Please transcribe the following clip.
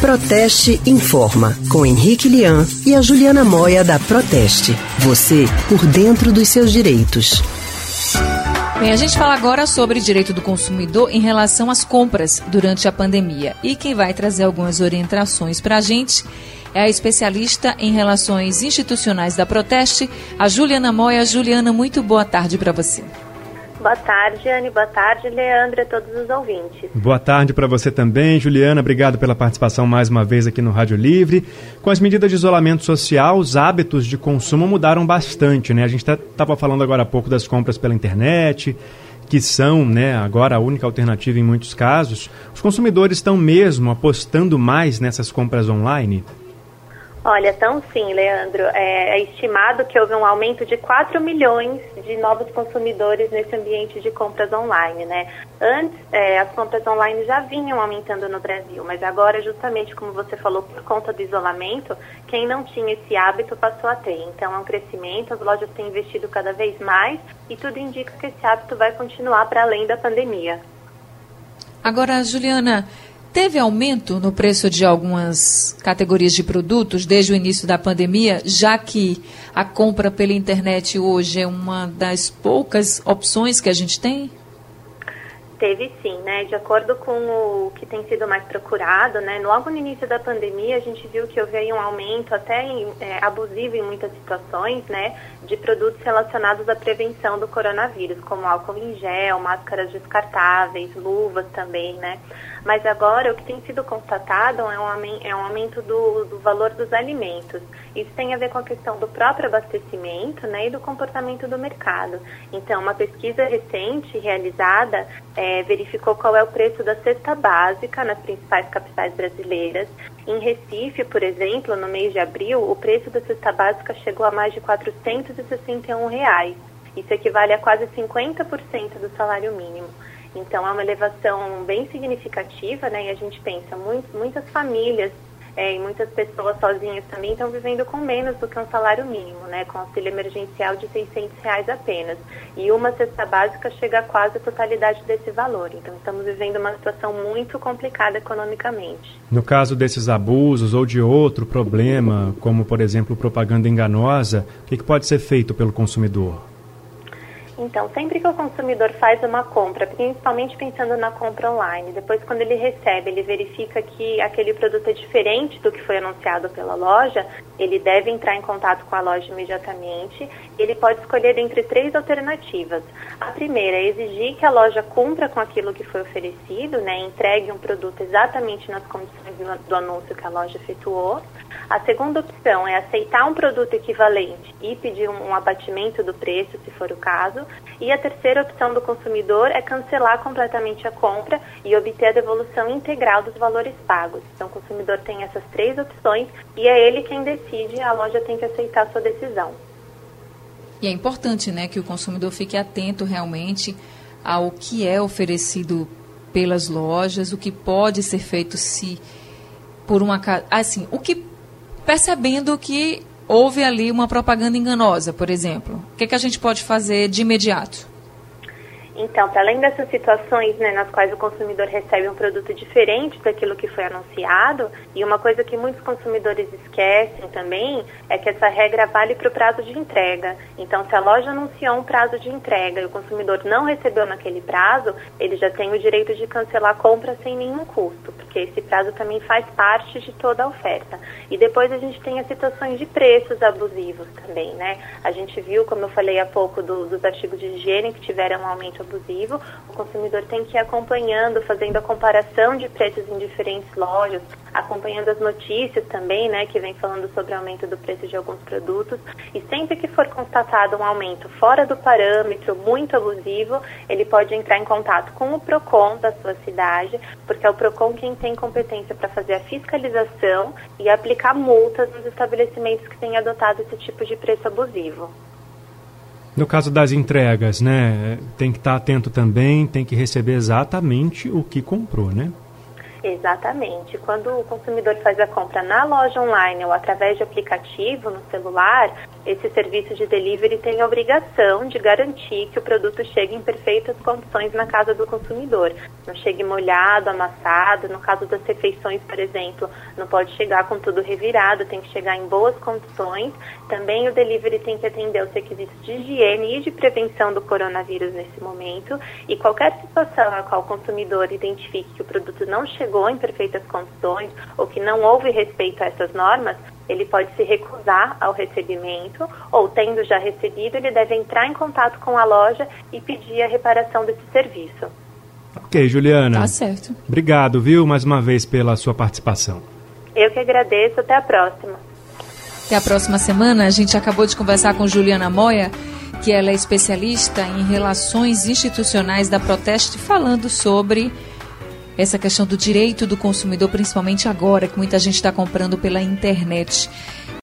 Proteste Informa, com Henrique Lian e a Juliana Moia da Proteste. Você por dentro dos seus direitos. Bem, a gente fala agora sobre direito do consumidor em relação às compras durante a pandemia. E quem vai trazer algumas orientações para a gente é a especialista em relações institucionais da Proteste, a Juliana Moia. Juliana, muito boa tarde para você. Boa tarde, Anne. Boa tarde, Leandro, a todos os ouvintes. Boa tarde para você também, Juliana. Obrigado pela participação mais uma vez aqui no Rádio Livre. Com as medidas de isolamento social, os hábitos de consumo mudaram bastante, né? A gente estava falando agora há pouco das compras pela internet, que são, né, agora a única alternativa em muitos casos. Os consumidores estão mesmo apostando mais nessas compras online? Olha, tão sim, Leandro. É, é, estimado que houve um aumento de 4 milhões de novos consumidores nesse ambiente de compras online, né? Antes, é, as compras online já vinham aumentando no Brasil, mas agora, justamente como você falou, por conta do isolamento, quem não tinha esse hábito passou a ter. Então, é um crescimento, as lojas têm investido cada vez mais e tudo indica que esse hábito vai continuar para além da pandemia. Agora, Juliana, Teve aumento no preço de algumas categorias de produtos desde o início da pandemia, já que a compra pela internet hoje é uma das poucas opções que a gente tem? Teve sim, né? De acordo com o que tem sido mais procurado, né? Logo no início da pandemia, a gente viu que houve um aumento até é, abusivo em muitas situações, né? De produtos relacionados à prevenção do coronavírus, como álcool em gel, máscaras descartáveis, luvas também, né? Mas agora o que tem sido constatado é um, é um aumento do, do valor dos alimentos. Isso tem a ver com a questão do próprio abastecimento, né? E do comportamento do mercado. Então, uma pesquisa recente realizada é, é, verificou qual é o preço da cesta básica nas principais capitais brasileiras. Em Recife, por exemplo, no mês de abril, o preço da cesta básica chegou a mais de 461 reais. Isso equivale a quase 50% do salário mínimo. Então, é uma elevação bem significativa, né? E a gente pensa, muito, muitas famílias é, e muitas pessoas sozinhas também estão vivendo com menos do que um salário mínimo, né, com auxílio emergencial de 600 reais apenas. E uma cesta básica chega a quase a totalidade desse valor. Então, estamos vivendo uma situação muito complicada economicamente. No caso desses abusos ou de outro problema, como, por exemplo, propaganda enganosa, o que, que pode ser feito pelo consumidor? Então, sempre que o consumidor faz uma compra, principalmente pensando na compra online, depois quando ele recebe, ele verifica que aquele produto é diferente do que foi anunciado pela loja, ele deve entrar em contato com a loja imediatamente. Ele pode escolher entre três alternativas. A primeira é exigir que a loja cumpra com aquilo que foi oferecido, né, entregue um produto exatamente nas condições do anúncio que a loja efetuou. A segunda opção é aceitar um produto equivalente e pedir um, abatimento do preço, se for o caso. E a terceira opção do consumidor é cancelar completamente a compra e obter a devolução integral dos valores pagos. Então, o consumidor tem essas três opções e é ele quem decide, a loja tem que aceitar a sua decisão. E é importante né, que o consumidor fique atento realmente ao que é oferecido pelas lojas, o que pode ser feito se por uma assim, o que percebendo que houve ali uma propaganda enganosa, por exemplo? O que, que a gente pode fazer de imediato? Então, para além dessas situações né, nas quais o consumidor recebe um produto diferente daquilo que foi anunciado, e uma coisa que muitos consumidores esquecem também é que essa regra vale para o prazo de entrega. Então, se a loja anunciou um prazo de entrega e o consumidor não recebeu naquele prazo, ele já tem o direito de cancelar a compra sem nenhum custo, porque esse prazo também faz parte de toda a oferta. E depois a gente tem as situações de preços abusivos também, né? A gente viu, como eu falei há pouco, do, dos artigos de higiene que tiveram um aumento abusivo, o consumidor tem que ir acompanhando, fazendo a comparação de preços em diferentes lojas, acompanhando as notícias também, né, que vem falando sobre o aumento do preço de alguns produtos. E sempre que for constatado um aumento fora do parâmetro, muito abusivo, ele pode entrar em contato com o PROCON da sua cidade, porque é o PROCON quem tem competência para fazer a fiscalização e aplicar multas nos estabelecimentos que têm adotado esse tipo de preço abusivo. No caso das entregas, né, tem que estar atento também, tem que receber exatamente o que comprou, né? Exatamente. Quando o consumidor faz a compra na loja online ou através de aplicativo no celular, esse serviço de delivery tem a obrigação de garantir que o produto chegue em perfeitas condições na casa do consumidor. Não chegue molhado, amassado. No caso das refeições, por exemplo, não pode chegar com tudo revirado, tem que chegar em boas condições. Também o delivery tem que atender os requisitos de higiene e de prevenção do coronavírus nesse momento. E qualquer situação na qual o consumidor identifique que o produto não chegou em perfeitas condições ou que não houve respeito a essas normas, ele pode se recusar ao recebimento ou, tendo já recebido, ele deve entrar em contato com a loja e pedir a reparação desse serviço. Ok, Juliana. Tá certo. Obrigado, viu, mais uma vez pela sua participação. Eu que agradeço. Até a próxima. Até a próxima semana. A gente acabou de conversar com Juliana Moya, que ela é especialista em relações institucionais da Proteste, falando sobre essa questão do direito do consumidor, principalmente agora que muita gente está comprando pela internet.